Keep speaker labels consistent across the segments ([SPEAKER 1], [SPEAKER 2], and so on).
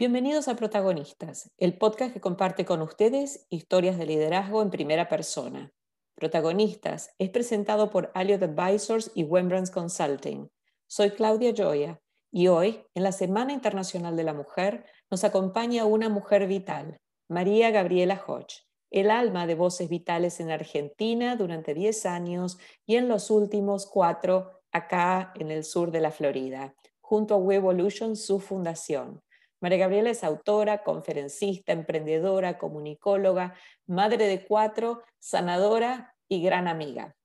[SPEAKER 1] Bienvenidos a Protagonistas, el podcast que comparte con ustedes historias de liderazgo en primera persona. Protagonistas es presentado por Alliot Advisors y Wembrands Consulting. Soy Claudia Joya y hoy, en la Semana Internacional de la Mujer, nos acompaña una mujer vital, María Gabriela Hodge, el alma de voces vitales en Argentina durante 10 años y en los últimos cuatro acá en el sur de la Florida, junto a Wevolution, su fundación. María Gabriela es autora, conferencista, emprendedora, comunicóloga, madre de cuatro, sanadora y gran amiga.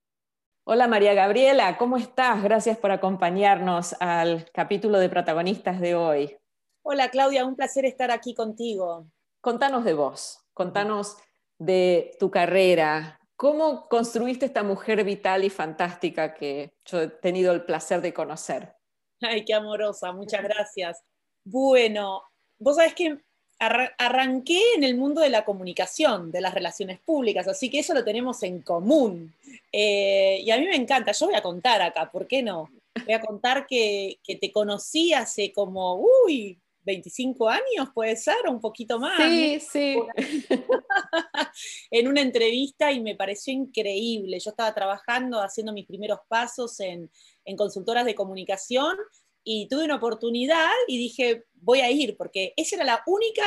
[SPEAKER 1] Hola María Gabriela, ¿cómo estás? Gracias por acompañarnos al capítulo de protagonistas de hoy.
[SPEAKER 2] Hola Claudia, un placer estar aquí contigo.
[SPEAKER 1] Contanos de vos, contanos de tu carrera, ¿Cómo construiste esta mujer vital y fantástica que yo he tenido el placer de conocer?
[SPEAKER 2] Ay, qué amorosa, muchas gracias. Bueno, vos sabés que arranqué en el mundo de la comunicación, de las relaciones públicas, así que eso lo tenemos en común. Eh, y a mí me encanta, yo voy a contar acá, ¿por qué no? Voy a contar que, que te conocí hace como, uy, 25 años, puede ser, o un poquito más.
[SPEAKER 1] Sí, sí.
[SPEAKER 2] en una entrevista y me pareció increíble. Yo estaba trabajando, haciendo mis primeros pasos en, en consultoras de comunicación y tuve una oportunidad y dije, voy a ir, porque esa era la única,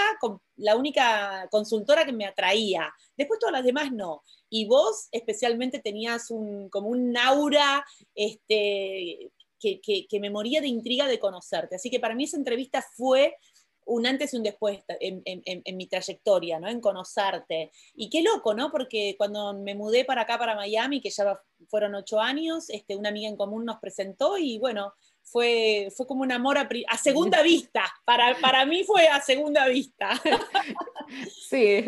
[SPEAKER 2] la única consultora que me atraía. Después todas las demás no. Y vos especialmente tenías un, como un aura este, que, que, me moría de intriga de conocerte. Así que para mí esa entrevista fue un antes y un después en, en, en, mi trayectoria, ¿no? En conocerte. Y qué loco, ¿no? Porque cuando me mudé para acá, para Miami, que ya fueron ocho años, este, una amiga en común nos presentó y bueno, fue, fue como un amor a, segunda vista. Para, para mí fue a segunda vista.
[SPEAKER 1] Sí.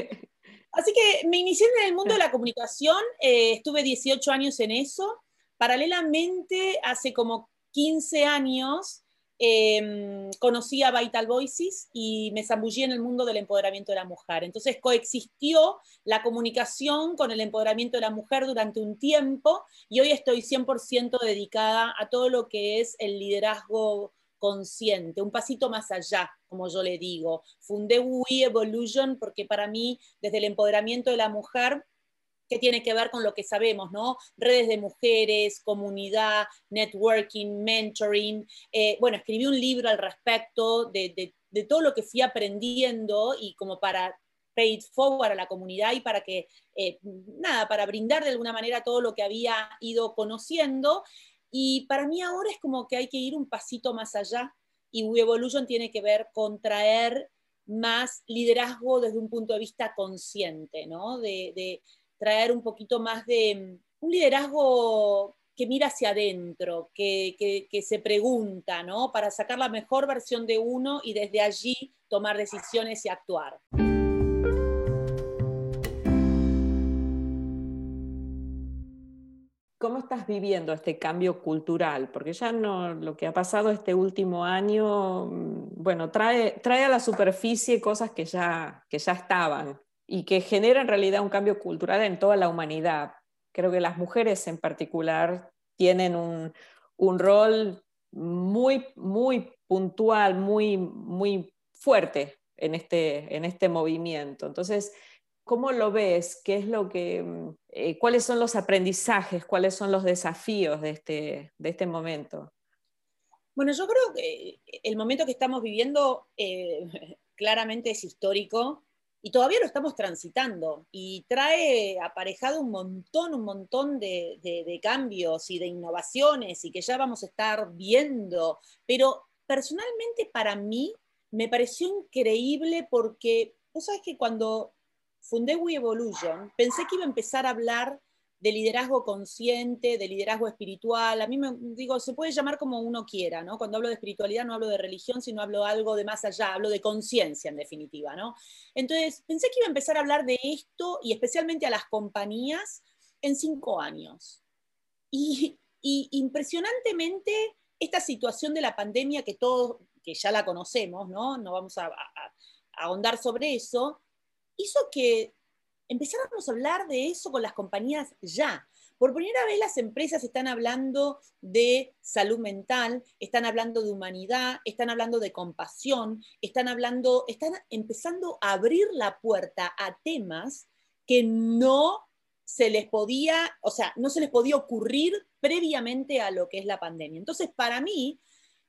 [SPEAKER 2] Así que me inicié en el mundo de la comunicación, eh, estuve 18 años en eso. Paralelamente, hace como 15 años, Em, conocí a Vital Voices y me zambullí en el mundo del empoderamiento de la mujer. Entonces coexistió la comunicación con el empoderamiento de la mujer durante un tiempo y hoy estoy 100% dedicada a todo lo que es el liderazgo consciente, un pasito más allá, como yo le digo. Fundé We Evolution porque para mí, desde el empoderamiento de la mujer, que tiene que ver con lo que sabemos, ¿no? Redes de mujeres, comunidad, networking, mentoring. Eh, bueno, escribí un libro al respecto de, todo lo que fui aprendiendo y como para pay it forward a la comunidad y para que, eh, nada, para brindar de alguna manera todo lo que había ido conociendo. Y para mí ahora es como que hay que ir un pasito más allá y We Evolution tiene que ver con traer más liderazgo desde un punto de vista consciente, ¿no? de, traer un poquito más de mm, un liderazgo que mira hacia adentro, que, se pregunta, ¿no? Para sacar la mejor versión de uno y desde allí tomar decisiones y actuar.
[SPEAKER 1] ¿Cómo estás viviendo este cambio cultural? Porque ya no, lo que ha pasado este último año, mm, bueno, trae, trae a la superficie cosas que ya, que ya estaban y que genera en realidad un cambio cultural en toda la humanidad. Creo que las mujeres en particular tienen un, un rol muy, muy puntual, muy, muy fuerte en este, en este movimiento. Entonces, ¿cómo lo ves? ¿Qué es lo que, eh, ¿Cuáles son los aprendizajes? ¿Cuáles son los desafíos de este, de este momento?
[SPEAKER 2] Bueno, yo creo que el momento que estamos viviendo eh, claramente es histórico y todavía lo estamos transitando y trae aparejado un montón, un montón de, cambios y de innovaciones y que ya vamos a estar viendo, pero personalmente para mí me pareció increíble porque, vos sabes que cuando fundé We Evolution, pensé que iba a empezar a hablar de liderazgo consciente, de liderazgo espiritual. A mí me digo, se puede llamar como uno quiera, ¿no? Cuando hablo de espiritualidad no hablo de religión, sino hablo algo de más allá, hablo de conciencia en definitiva, ¿no? Entonces, pensé que iba a empezar a hablar de esto y especialmente a las compañías en cinco años. Y, impresionantemente, esta situación de la pandemia que todos, que ya la conocemos, ¿no? No vamos a, a ahondar sobre eso, hizo que empezáramos a hablar de eso con las compañías ya, por primera vez las empresas están hablando de salud mental, están hablando de humanidad, están hablando de compasión, están hablando, están empezando a abrir la puerta a temas que no se les podía, o sea, no se les podía ocurrir previamente a lo que es la pandemia. Entonces, para mí,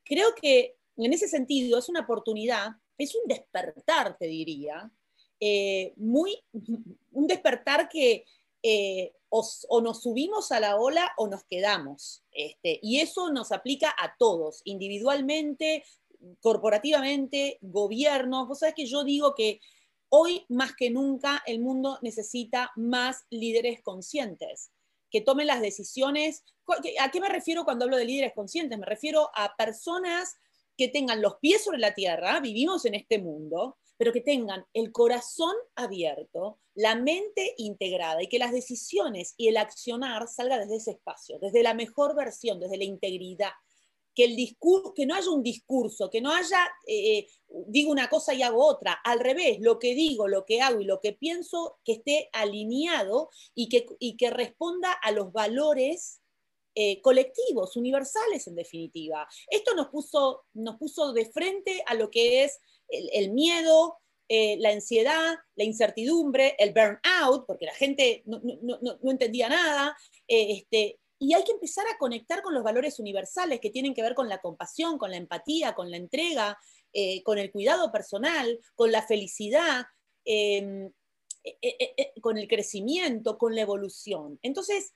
[SPEAKER 2] creo que en ese sentido es una oportunidad, es un despertar, te diría, eh, muy, un despertar que eh, o, nos subimos a la ola o nos quedamos. Este, y eso nos aplica a todos, individualmente, corporativamente, gobiernos. Vos sabés que yo digo que hoy más que nunca el mundo necesita más líderes conscientes que tomen las decisiones. ¿A qué me refiero cuando hablo de líderes conscientes? Me refiero a personas que tengan los pies sobre la tierra, vivimos en este mundo, pero que tengan el corazón abierto, la mente integrada y que las decisiones y el accionar salga desde ese espacio, desde la mejor versión, desde la integridad. Que, el discurso, que no haya un discurso, que no haya, eh, eh, digo una cosa y hago otra. Al revés, lo que digo, lo que hago y lo que pienso, que esté alineado y que, y que responda a los valores eh, colectivos, universales en definitiva. Esto nos puso, nos puso de frente a lo que es el, miedo, eh, la ansiedad, la incertidumbre, el burnout, porque la gente no, entendía nada, eh, este, y hay que empezar a conectar con los valores universales que tienen que ver con la compasión, con la empatía, con la entrega, eh, con el cuidado personal, con la felicidad, em, con el crecimiento, con la evolución. Entonces,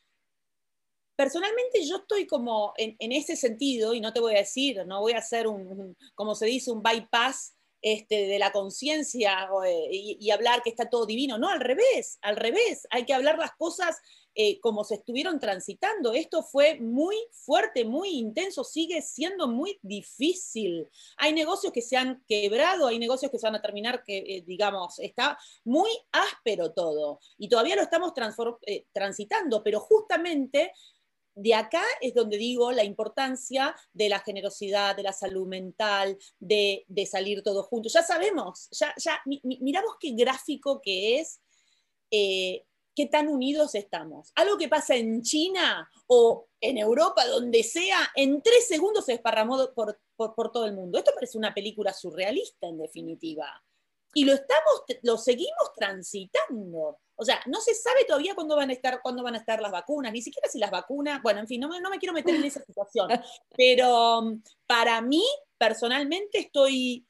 [SPEAKER 2] personalmente yo estoy como en, ese sentido, y no te voy a decir, no voy a hacer un como se dice, un bypass este, de la conciencia eh, y, hablar que está todo divino. No, al revés, al revés. Hay que hablar las cosas eh, como se estuvieron transitando. Esto fue muy fuerte, muy intenso, sigue siendo muy difícil. Hay negocios que se han quebrado, hay negocios que se van a terminar, que eh, digamos, está muy áspero todo. Y todavía lo estamos transitando, pero justamente de acá es donde digo la importancia de la generosidad, de la salud mental, de, salir todos juntos. Ya sabemos, ya, miramos qué gráfico que es, eh, qué tan unidos estamos. Algo que pasa en China o en Europa, donde sea, en tres segundos se desparramó por, por todo el mundo. Esto parece una película surrealista, en definitiva. Y lo, estamos, lo seguimos transitando. O sea, no se sabe todavía cuándo van a estar, cuándo van a estar las vacunas, ni siquiera si las vacunas, bueno, en fin, no, me quiero meter en esa situación, pero um, para mí, personalmente, estoy,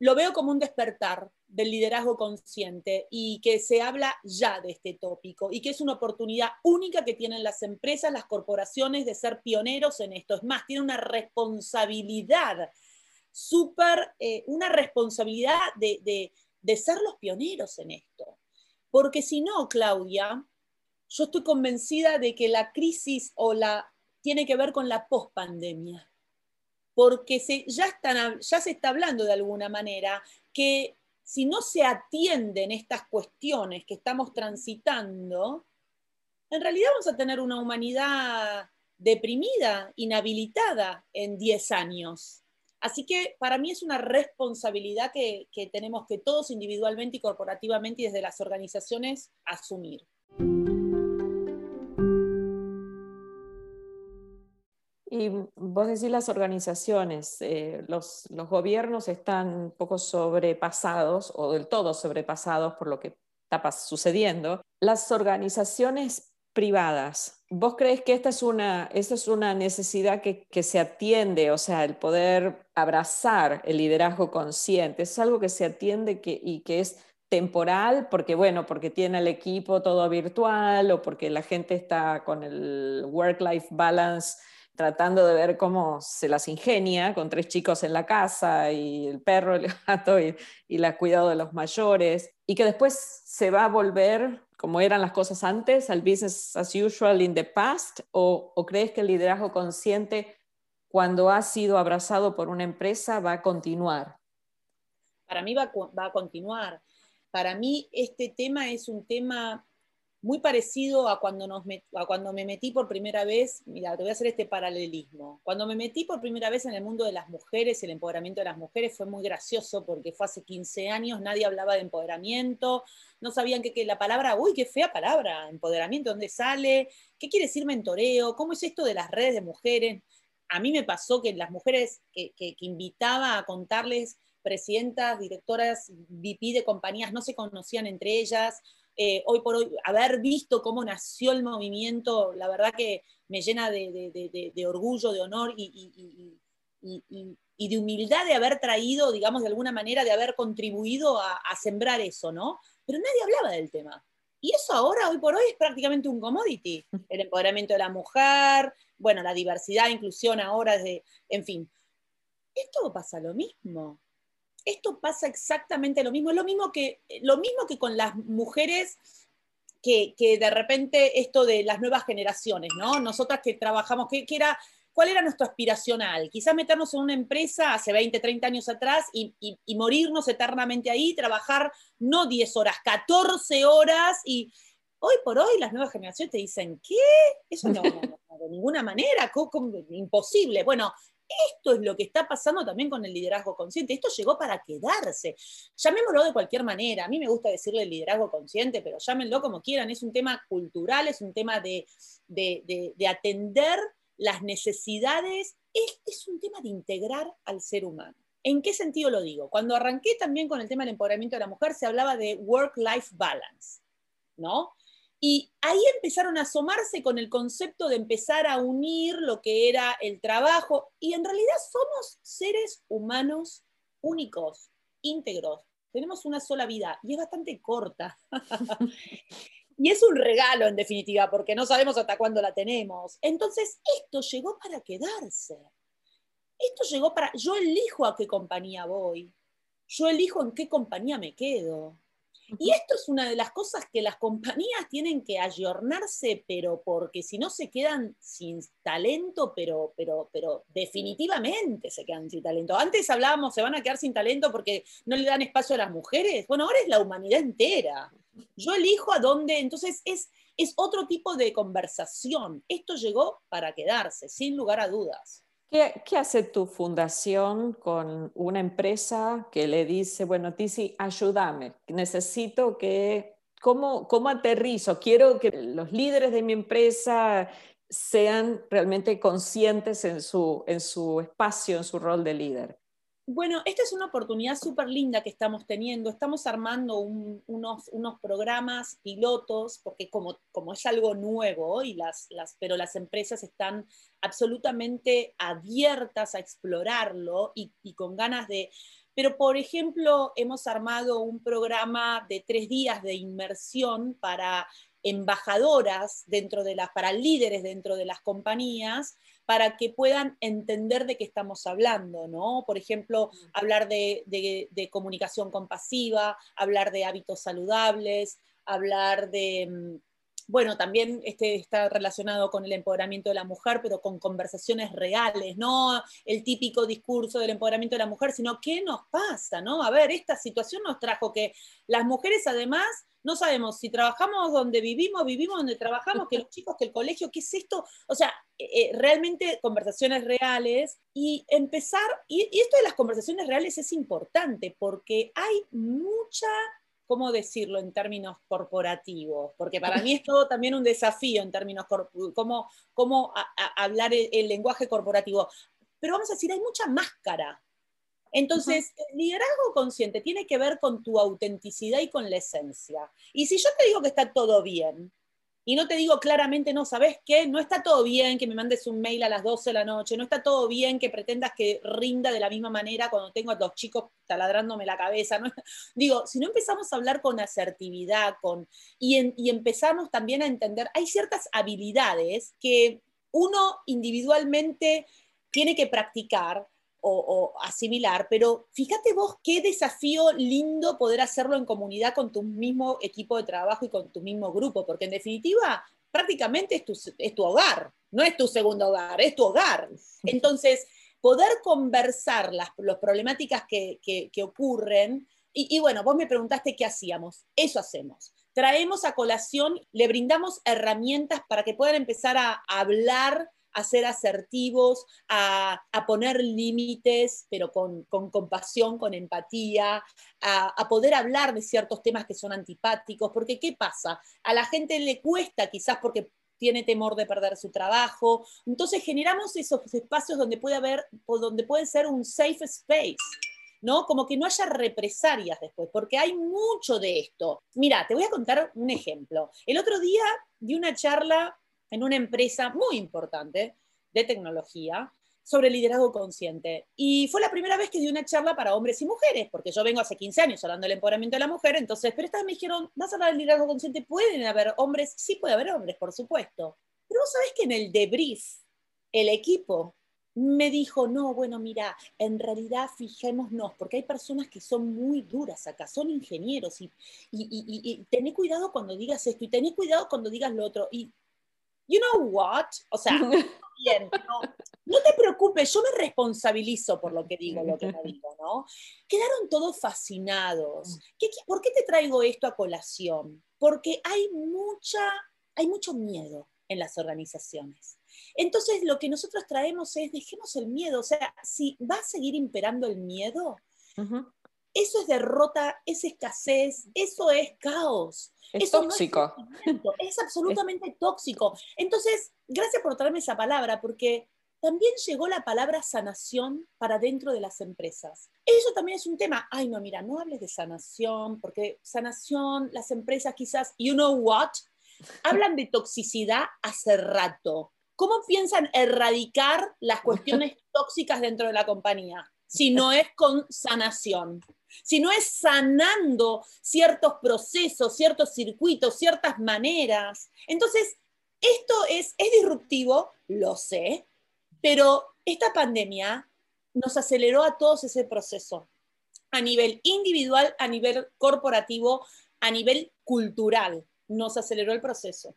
[SPEAKER 2] lo veo como un despertar del liderazgo consciente y que se habla ya de este tópico y que es una oportunidad única que tienen las empresas, las corporaciones de ser pioneros en esto. Es más, tiene una responsabilidad súper, eh, una responsabilidad de, de ser los pioneros en esto. Porque si no, Claudia, yo estoy convencida de que la crisis o la tiene que ver con la pospandemia. Porque se, ya, están, ya se está hablando de alguna manera que si no se atienden estas cuestiones que estamos transitando, en realidad vamos a tener una humanidad deprimida, inhabilitada en 10 años. Así que para mí es una responsabilidad que, tenemos que todos individualmente y corporativamente y desde las organizaciones asumir.
[SPEAKER 1] Y vos decís las organizaciones, eh, los, los, gobiernos están un poco sobrepasados o del todo sobrepasados por lo que está sucediendo. Las organizaciones privadas. ¿Vos crees que esta es una, esta es una necesidad que, que, se atiende, o sea, el poder abrazar el liderazgo consciente? ¿Es algo que se atiende que, y que es temporal porque, bueno, porque tiene el equipo todo virtual o porque la gente está con el work-life balance tratando de ver cómo se las ingenia con tres chicos en la casa y el perro, el gato y, y el cuidado de los mayores, y que después se va a volver como eran las cosas antes, al business as usual in the past, o, crees que el liderazgo consciente, cuando ha sido abrazado por una empresa, va a continuar?
[SPEAKER 2] Para mí va, va a continuar. Para mí este tema es un tema muy parecido a cuando, nos a cuando me metí por primera vez, mira, te voy a hacer este paralelismo. Cuando me metí por primera vez en el mundo de las mujeres, el empoderamiento de las mujeres, fue muy gracioso porque fue hace 15 años, nadie hablaba de empoderamiento, no sabían que, la palabra, uy, qué fea palabra, empoderamiento, ¿dónde sale? ¿Qué quiere decir mentoreo? ¿Cómo es esto de las redes de mujeres? A mí me pasó que las mujeres que, que invitaba a contarles, presidentas, directoras, VP de compañías, no se conocían entre ellas eh, hoy por hoy, haber visto cómo nació el movimiento, la verdad que me llena de, orgullo, de honor y, de humildad de haber traído, digamos, de alguna manera, de haber contribuido a, sembrar eso, ¿no? Pero nadie hablaba del tema. Y eso ahora, hoy por hoy, es prácticamente un commodity. El empoderamiento de la mujer, bueno, la diversidad, inclusión ahora, de, en fin. Esto pasa lo mismo esto pasa exactamente lo mismo, es lo mismo que, lo mismo que con las mujeres que, de repente esto de las nuevas generaciones, ¿no? Nosotras que trabajamos, que, era, ¿cuál era nuestro aspiracional? Quizás meternos en una empresa hace 20, 30 años atrás y, morirnos eternamente ahí, trabajar no 10 horas, 14 horas y hoy por hoy las nuevas generaciones te dicen, ¿qué? Eso no, de ninguna manera, imposible. Bueno, esto es lo que está pasando también con el liderazgo consciente. Esto llegó para quedarse. Llamémoslo de cualquier manera. A mí me gusta decirle liderazgo consciente, pero llámenlo como quieran. Es un tema cultural, es un tema de, atender las necesidades. Es, un tema de integrar al ser humano. ¿En qué sentido lo digo? Cuando arranqué también con el tema del empoderamiento de la mujer, se hablaba de work-life balance, ¿no? Y ahí empezaron a asomarse con el concepto de empezar a unir lo que era el trabajo. Y en realidad somos seres humanos únicos, íntegros. Tenemos una sola vida y es bastante corta. y es un regalo en definitiva, porque no sabemos hasta cuándo la tenemos. Entonces, esto llegó para quedarse. Esto llegó para... Yo elijo a qué compañía voy. Yo elijo en qué compañía me quedo. Y esto es una de las cosas que las compañías tienen que ayornarse, pero porque si no se quedan sin talento, pero, pero, pero definitivamente se quedan sin talento. Antes hablábamos, se van a quedar sin talento porque no le dan espacio a las mujeres. Bueno, ahora es la humanidad entera. Yo elijo a dónde, entonces es, es otro tipo de conversación. Esto llegó para quedarse, sin lugar a dudas.
[SPEAKER 1] ¿Qué, hace tu fundación con una empresa que le dice, bueno, Tizi, ayúdame, necesito que, ¿cómo, ¿cómo aterrizo? Quiero que los líderes de mi empresa sean realmente conscientes en su, en su espacio, en su rol de líder.
[SPEAKER 2] Bueno, esta es una oportunidad súper linda que estamos teniendo. Estamos armando unos, unos, programas pilotos, porque como, como es algo nuevo, y las, las, pero las empresas están absolutamente abiertas a explorarlo y, y con ganas de... Pero, por ejemplo, hemos armado un programa de tres días de inmersión para embajadoras dentro de las, para líderes dentro de las compañías, para que puedan entender de qué estamos hablando, ¿no? Por ejemplo, hablar de, comunicación compasiva, hablar de hábitos saludables, hablar de, mm, bueno, también este está relacionado con el empoderamiento de la mujer, pero con conversaciones reales, no el típico discurso del empoderamiento de la mujer, sino qué nos pasa, ¿no? A ver, esta situación nos trajo que las mujeres además no sabemos si trabajamos donde vivimos, vivimos donde trabajamos, que los chicos, que el colegio, ¿qué es esto? O sea, eh, eh, realmente conversaciones reales y empezar, y, esto de las conversaciones reales es importante porque hay mucha ¿cómo decirlo en términos corporativos? Porque para mí es todo también un desafío en términos, cómo, cómo hablar el, lenguaje corporativo. Pero vamos a decir, hay mucha máscara entonces, el liderazgo consciente tiene que ver con tu autenticidad y con la esencia. Y si yo te digo que está todo bien, y no te digo claramente, no, ¿sabes qué? No está todo bien que me mandes un mail a las 12 de la noche, no está todo bien que pretendas que rinda de la misma manera cuando tengo a los chicos taladrándome la cabeza. ¿no? Digo, si no empezamos a hablar con asertividad con, y, y empezamos también a entender, hay ciertas habilidades que uno individualmente tiene que practicar o, asimilar, pero fíjate vos qué desafío lindo poder hacerlo en comunidad con tu mismo equipo de trabajo y con tu mismo grupo, porque en definitiva prácticamente es tu, es tu hogar, no es tu segundo hogar, es tu hogar. Entonces, poder conversar las problemáticas que, que, ocurren, y, y, bueno, vos me preguntaste qué hacíamos, eso hacemos. traemos a colación, le brindamos herramientas para que puedan empezar a hablar a ser asertivos, a, poner límites, pero con, compasión, con empatía, a, poder hablar de ciertos temas que son antipáticos, porque ¿qué pasa? A la gente le cuesta quizás porque tiene temor de perder su trabajo, entonces generamos esos espacios donde puede haber, donde puede ser un safe space. ¿no? Como que no haya represalias después, porque hay mucho de esto. Mira, te voy a contar un ejemplo. El otro día di una charla en una empresa muy importante de tecnología sobre liderazgo consciente. Y fue la primera vez que di una charla para hombres y mujeres, porque yo vengo hace 15 años hablando del empoderamiento de la mujer, entonces, pero esta vez me dijeron, ¿vas a hablar del liderazgo consciente? ¿Pueden haber hombres? Sí puede haber hombres, por supuesto. Pero vos sabés que en el debrief, el equipo me dijo, no, bueno, mira, en realidad fijémonos, porque hay personas que son muy duras acá, son ingenieros, y, y, y, cuidado cuando digas esto, y tené cuidado cuando digas lo otro. You know what? O sea, bien, no, te preocupes, yo me responsabilizo por lo que digo, lo que no digo, ¿no? Quedaron todos fascinados. ¿Qué, por qué te traigo esto a colación? Porque hay mucha, hay mucho miedo en las organizaciones. Entonces, lo que nosotros traemos es, dejemos el miedo, o sea, si va a seguir imperando el miedo, eso es derrota, es escasez, eso es caos.
[SPEAKER 1] Es tóxico.
[SPEAKER 2] es, absolutamente tóxico. Entonces, gracias por traerme esa palabra, porque también llegó la palabra sanación para dentro de las empresas. Eso también es un tema. Ay, no, mira, no hables de sanación, porque sanación, las empresas quizás, you know what, hablan de toxicidad hace rato. ¿Cómo piensan erradicar las cuestiones tóxicas dentro de la compañía? Si no es con sanación sino es sanando ciertos procesos, ciertos circuitos, ciertas maneras. Entonces, esto es, es disruptivo, lo sé, pero esta pandemia nos aceleró a todos ese proceso, a nivel individual, a nivel corporativo, a nivel cultural, nos aceleró el proceso.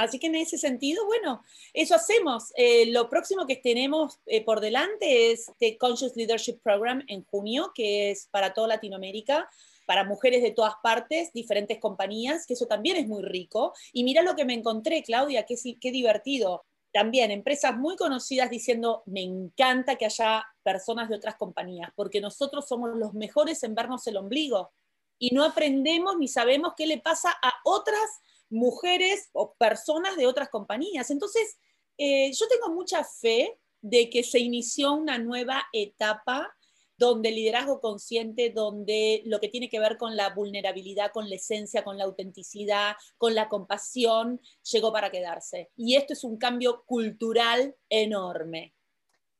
[SPEAKER 2] Así que en ese sentido, bueno, eso hacemos. Eh, lo próximo que tenemos eh, por delante es The Conscious Leadership Program en junio, que es para toda Latinoamérica para mujeres de todas partes, diferentes compañías, que eso también es muy rico. Y mira lo que me encontré, Claudia, qué, qué divertido. También empresas muy conocidas diciendo, me encanta que haya personas de otras compañías, porque nosotros somos los mejores en vernos el ombligo y no aprendemos ni sabemos qué le pasa a otras mujeres o personas de otras compañías. Entonces, eh, yo tengo mucha fe de que se inició una nueva etapa donde el liderazgo consciente, donde lo que tiene que ver con la vulnerabilidad, con la esencia, con la autenticidad, con la compasión, llegó para quedarse. Y esto es un cambio cultural enorme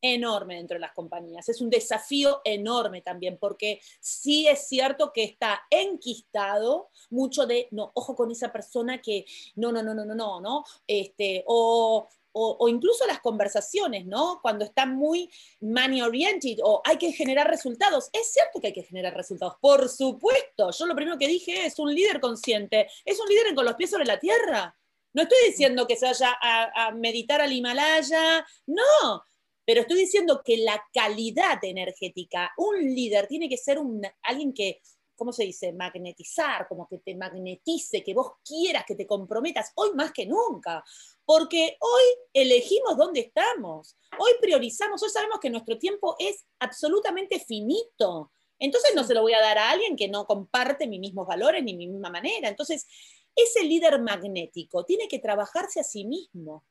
[SPEAKER 2] enorme dentro de las compañías. Es un desafío enorme también, porque sí es cierto que está enquistado mucho de, no, ojo con esa persona que, no, no, no, no, no, no, ¿no? Este, o, o, incluso las conversaciones, ¿no? Cuando están muy money oriented o hay que generar resultados. Es cierto que hay que generar resultados, por supuesto. Yo lo primero que dije es un líder consciente, es un líder con los pies sobre la tierra. No estoy diciendo que se vaya a, a meditar al Himalaya, no, pero estoy diciendo que la calidad energética, un líder tiene que ser un, alguien que, ¿cómo se dice? Magnetizar, como que te magnetice, que vos quieras, que te comprometas, hoy más que nunca, porque hoy elegimos dónde estamos, hoy priorizamos, hoy sabemos que nuestro tiempo es absolutamente finito. Entonces no se lo voy a dar a alguien que no comparte mis mismos valores ni mi misma manera. Entonces, ese líder magnético tiene que trabajarse a sí mismo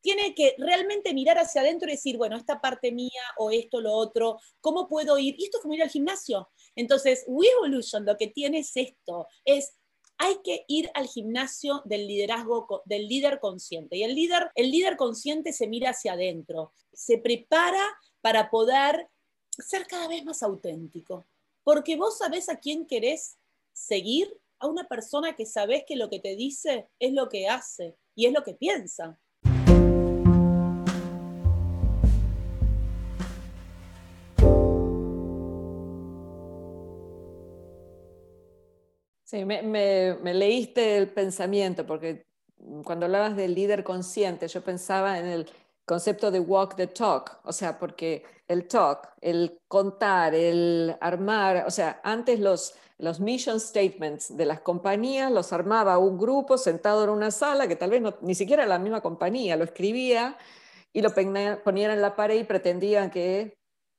[SPEAKER 2] tiene que realmente mirar hacia adentro y decir, bueno, esta parte mía o esto, lo otro, ¿cómo puedo ir? Y esto es como ir al gimnasio. Entonces, We Evolution lo que tiene es esto, es hay que ir al gimnasio del liderazgo, del líder consciente. Y el líder, el líder consciente se mira hacia adentro, se prepara para poder ser cada vez más auténtico. Porque vos sabés a quién querés seguir, a una persona que sabés que lo que te dice es lo que hace y es lo que piensa.
[SPEAKER 1] Sí, me, leíste el pensamiento, porque cuando hablabas del líder consciente, yo pensaba en el concepto de walk the talk, o sea, porque el talk, el contar, el armar, o sea, antes los, los mission statements de las compañías los armaba un grupo sentado en una sala que tal vez ni siquiera la misma compañía, lo escribía y lo ponían en la pared y pretendían que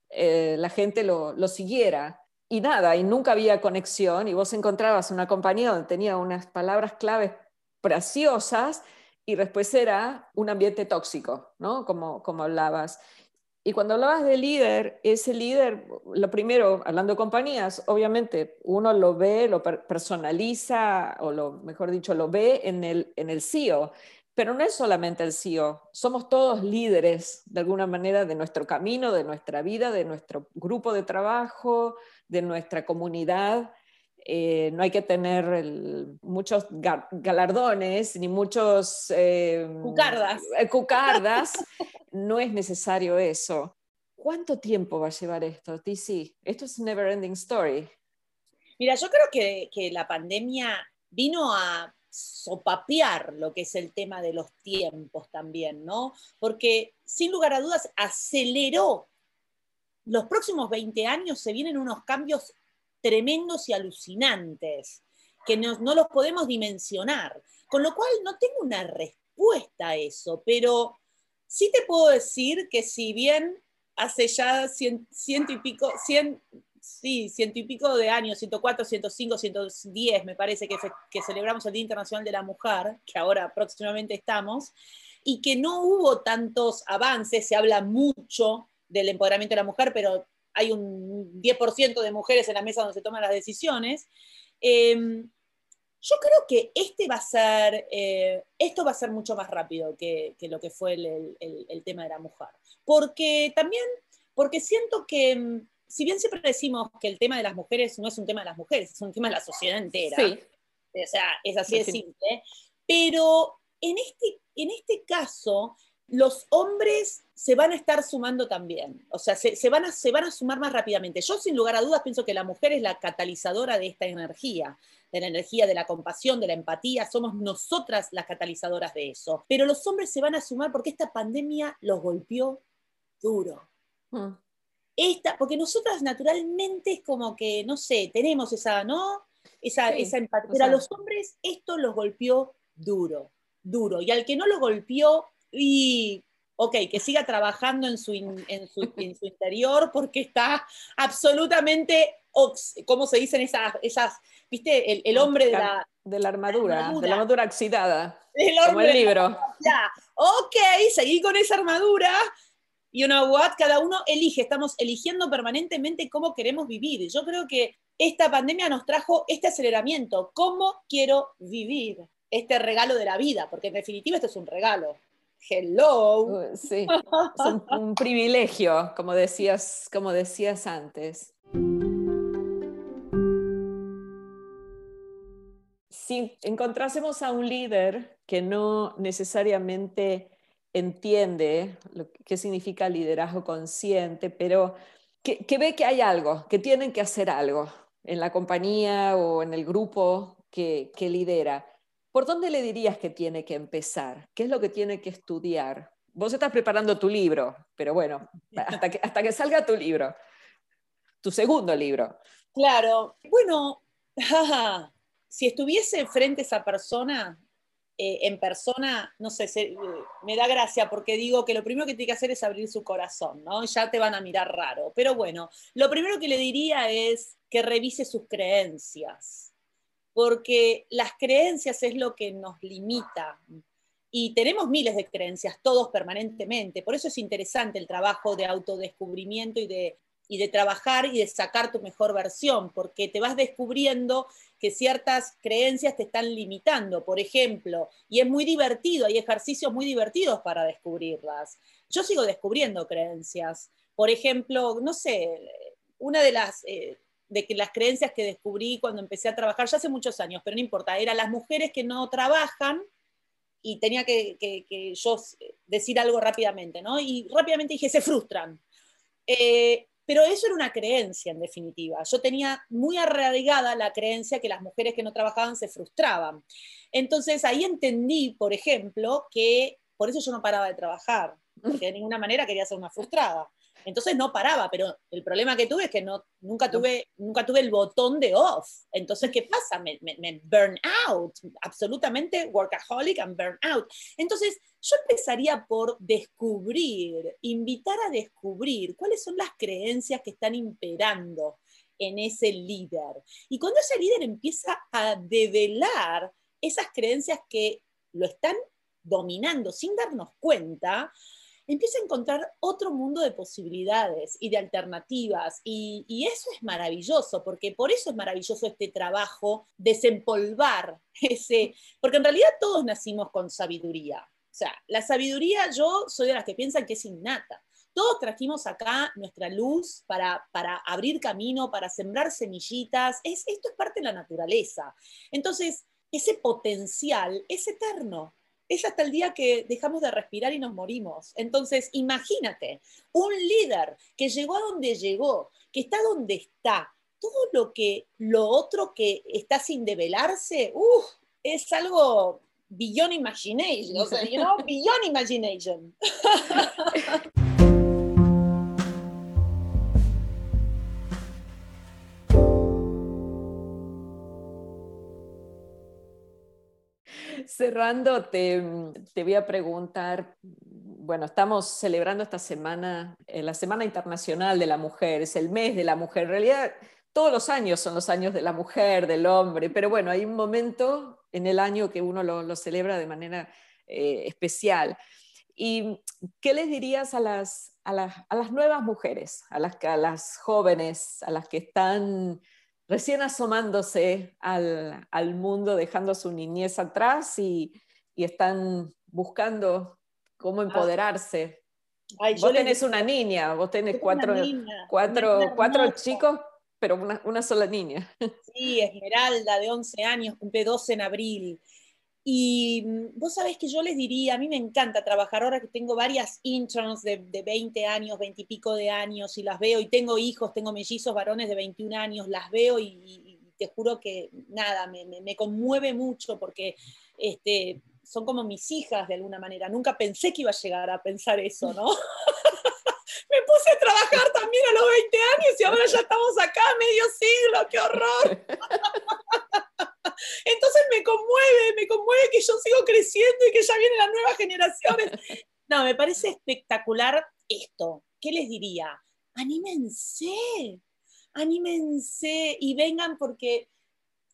[SPEAKER 1] eh, la gente lo, lo siguiera y nada, y nunca había conexión, y vos encontrabas una compañía donde tenía unas palabras claves preciosas y después era un ambiente tóxico, ¿no? Como, como hablabas. Y cuando hablabas de líder, ese líder, lo primero, hablando de compañías, obviamente uno lo ve, lo personaliza, o lo mejor dicho, lo ve en el, en el CEO, pero no es solamente el CEO, somos todos líderes de alguna manera de nuestro camino, de nuestra vida, de nuestro grupo de trabajo, de nuestra comunidad. Eh, no hay que tener muchos galardones ni muchos...
[SPEAKER 2] Eh, cucardas.
[SPEAKER 1] Eh, cucardas. no es necesario eso. ¿Cuánto tiempo va a llevar esto, TC? Esto es never ending story.
[SPEAKER 2] Mira, yo creo que, que la pandemia vino a sopapear lo que es el tema de los tiempos también, ¿no? Porque sin lugar a dudas aceleró. Los próximos 20 años se vienen unos cambios tremendos y alucinantes que no, no los podemos dimensionar. Con lo cual no tengo una respuesta a eso, pero sí te puedo decir que si bien hace ya ciento y pico, cien, sí, ciento y pico de años, 104, 105, 110, me parece que, que celebramos el Día Internacional de la Mujer, que ahora próximamente estamos, y que no hubo tantos avances, se habla mucho del empoderamiento de la mujer, pero hay un 10% de mujeres en la mesa donde se toman las decisiones. Em, yo creo que este va a ser, eh, esto va a ser mucho más rápido que, lo que fue el, tema de la mujer. Porque también, porque siento que em, si bien siempre decimos que el tema de las mujeres no es un tema de las mujeres, es un tema de la sociedad entera. Sí. O sea, es así de simple. Pero en este, en este caso, los hombres se van a estar sumando también. O sea, se, van a, se van a sumar más rápidamente. Yo, sin lugar a dudas, pienso que la mujer es la catalizadora de esta energía, de la energía de la compasión, de la empatía. Somos nosotras las catalizadoras de eso. Pero los hombres se van a sumar porque esta pandemia los golpeó duro. Mm esta, porque nosotras naturalmente es como que, no sé, tenemos esa, ¿no? Esa, esa empatía. Pero a los hombres esto los golpeó duro, duro. Y al que no lo golpeó, y ok, que siga trabajando en su, en su, en su interior porque está absolutamente, ¿cómo se dicen esas, esas viste, el, hombre de la,
[SPEAKER 1] de la armadura, de la armadura oxidada,
[SPEAKER 2] el
[SPEAKER 1] como el libro.
[SPEAKER 2] Ya, ok, seguí con esa armadura, y una what, cada uno elige, estamos eligiendo permanentemente cómo queremos vivir. Yo creo que esta pandemia nos trajo este aceleramiento, cómo quiero vivir este regalo de la vida, porque en definitiva esto es un regalo. Hello.
[SPEAKER 1] Uh, sí, es un, privilegio, como decías, como decías antes. Si encontrásemos a un líder que no necesariamente entiende lo qué significa liderazgo consciente, pero que, ve que hay algo, que tienen que hacer algo en la compañía o en el grupo que, lidera. ¿Por dónde le dirías que tiene que empezar? ¿Qué es lo que tiene que estudiar? Vos estás preparando tu libro, pero bueno, hasta que, hasta que salga tu libro, tu segundo libro.
[SPEAKER 2] Claro, bueno, si estuviese frente a esa persona, eh, en persona, no sé, eh, me da gracia porque digo que lo primero que tiene que hacer es abrir su corazón, ¿no? Ya te van a mirar raro. Pero bueno, lo primero que le diría es que revise sus creencias, porque las creencias es lo que nos limita. Y tenemos miles de creencias, todos permanentemente. Por eso es interesante el trabajo de autodescubrimiento y de y de trabajar y de sacar tu mejor versión, porque te vas descubriendo que ciertas creencias te están limitando, por ejemplo, y es muy divertido, hay ejercicios muy divertidos para descubrirlas. Yo sigo descubriendo creencias. Por ejemplo, no sé, una de las, eh, de que las creencias que descubrí cuando empecé a trabajar, ya hace muchos años, pero no importa, eran las mujeres que no trabajan, y tenía que, que, yo decir algo rápidamente, ¿no? Y rápidamente dije, se frustran. Eh, pero eso era una creencia, en definitiva. Yo tenía muy arraigada la creencia que las mujeres que no trabajaban se frustraban. Entonces ahí entendí, por ejemplo, que por eso yo no paraba de trabajar, porque de ninguna manera quería ser una frustrada. Entonces no paraba, pero el problema que tuve es que no, nunca, tuve, nunca tuve el botón de off. Entonces, ¿qué pasa? Me, me, burn out, absolutamente workaholic and burn out. Entonces, yo empezaría por descubrir, invitar a descubrir cuáles son las creencias que están imperando en ese líder. Y cuando ese líder empieza a develar esas creencias que lo están dominando sin darnos cuenta, empieza a encontrar otro mundo de posibilidades y de alternativas. Y, eso es maravilloso, porque por eso es maravilloso este trabajo, desempolvar ese, porque en realidad todos nacimos con sabiduría. O sea, la sabiduría yo soy de las que piensan que es innata. Todos trajimos acá nuestra luz para, para abrir camino, para sembrar semillitas. Es, esto es parte de la naturaleza. Entonces, ese potencial es eterno es hasta el día que dejamos de respirar y nos morimos. Entonces, imagínate, un líder que llegó a donde llegó, que está donde está, todo lo que lo otro que está sin develarse, es algo beyond imagination, o you know, beyond imagination.
[SPEAKER 1] Cerrando, te, voy a preguntar, bueno, estamos celebrando esta semana, eh, la Semana Internacional de la Mujer, es el mes de la mujer. En realidad, todos los años son los años de la mujer, del hombre, pero bueno, hay un momento en el año que uno lo, celebra de manera eh, especial. ¿Y qué les dirías a las, a las, nuevas mujeres, a las, a las jóvenes, a las que están recién asomándose al, mundo, dejando su niñez atrás y, están buscando cómo ah. empoderarse. vos tenés una niña, vos tenés cuatro, cuatro, chicos, pero una, una, sola niña.
[SPEAKER 2] Sí, Esmeralda, de 11 años, cumple 12 en abril. Y mm, vos sabés que yo les diría, a mí me encanta trabajar ahora que tengo varias interns de, de 20 años, 20 y pico de años, y las veo, y tengo hijos, tengo mellizos varones de 21 años, las veo y, te juro que nada, me, me, conmueve mucho porque este, son como mis hijas de alguna manera. Nunca pensé que iba a llegar a pensar eso, ¿no? me puse a trabajar también a los 20 años y ahora ya estamos acá, medio siglo, qué horror. Entonces me conmueve, me conmueve que yo sigo creciendo y que ya vienen las nuevas generaciones. No, me parece espectacular esto. ¿Qué les diría? Anímense, anímense y vengan porque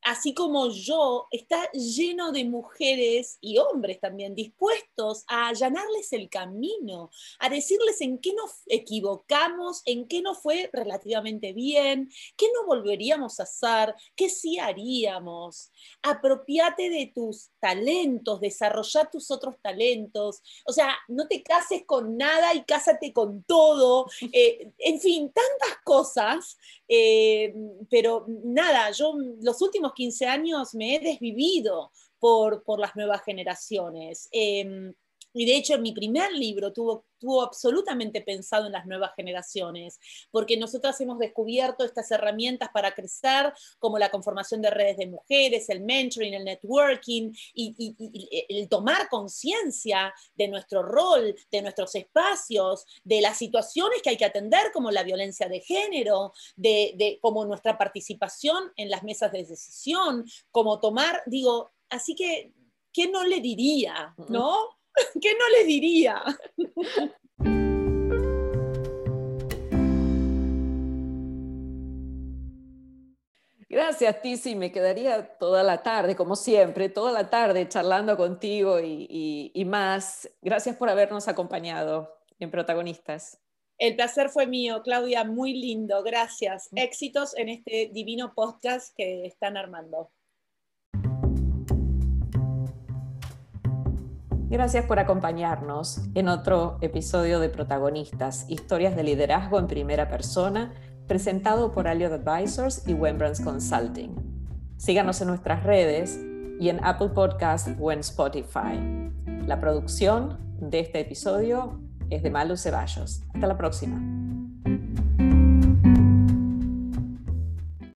[SPEAKER 2] así como yo, está lleno de mujeres y hombres también dispuestos a allanarles el camino, a decirles en qué nos equivocamos, en qué no fue relativamente bien, qué no volveríamos a hacer, qué sí haríamos. Apropiate de tus talentos, desarrolla tus otros talentos. O sea, no te cases con nada y cásate con todo. Eh, en fin, tantas cosas, eh, pero nada, yo los últimos 15 años me he desvivido por, por las nuevas generaciones. Em, y de hecho, mi primer libro tuvo, tuvo absolutamente pensado en las nuevas generaciones, porque nosotras hemos descubierto estas herramientas para crecer, como la conformación de redes de mujeres, el mentoring, el networking, y, el tomar conciencia de nuestro rol, de nuestros espacios, de las situaciones que hay que atender, como la violencia de género, de, de como nuestra participación en las mesas de decisión, como tomar, digo, así que, ¿qué no le diría? ¿No? ¿Qué no les diría?
[SPEAKER 1] Gracias, Tizi. Me quedaría toda la tarde, como siempre, toda la tarde charlando contigo y, y, más. Gracias por habernos acompañado en Protagonistas.
[SPEAKER 2] El placer fue mío, Claudia, muy lindo. Gracias. Éxitos en este divino podcast que están armando.
[SPEAKER 1] Gracias por acompañarnos en otro episodio de Protagonistas, historias de liderazgo en primera persona, presentado por Alliot Advisors y Wembrands Consulting. Síganos en nuestras redes y en Apple Podcast o en Spotify. La producción de este episodio es de Malu Ceballos. Hasta la próxima.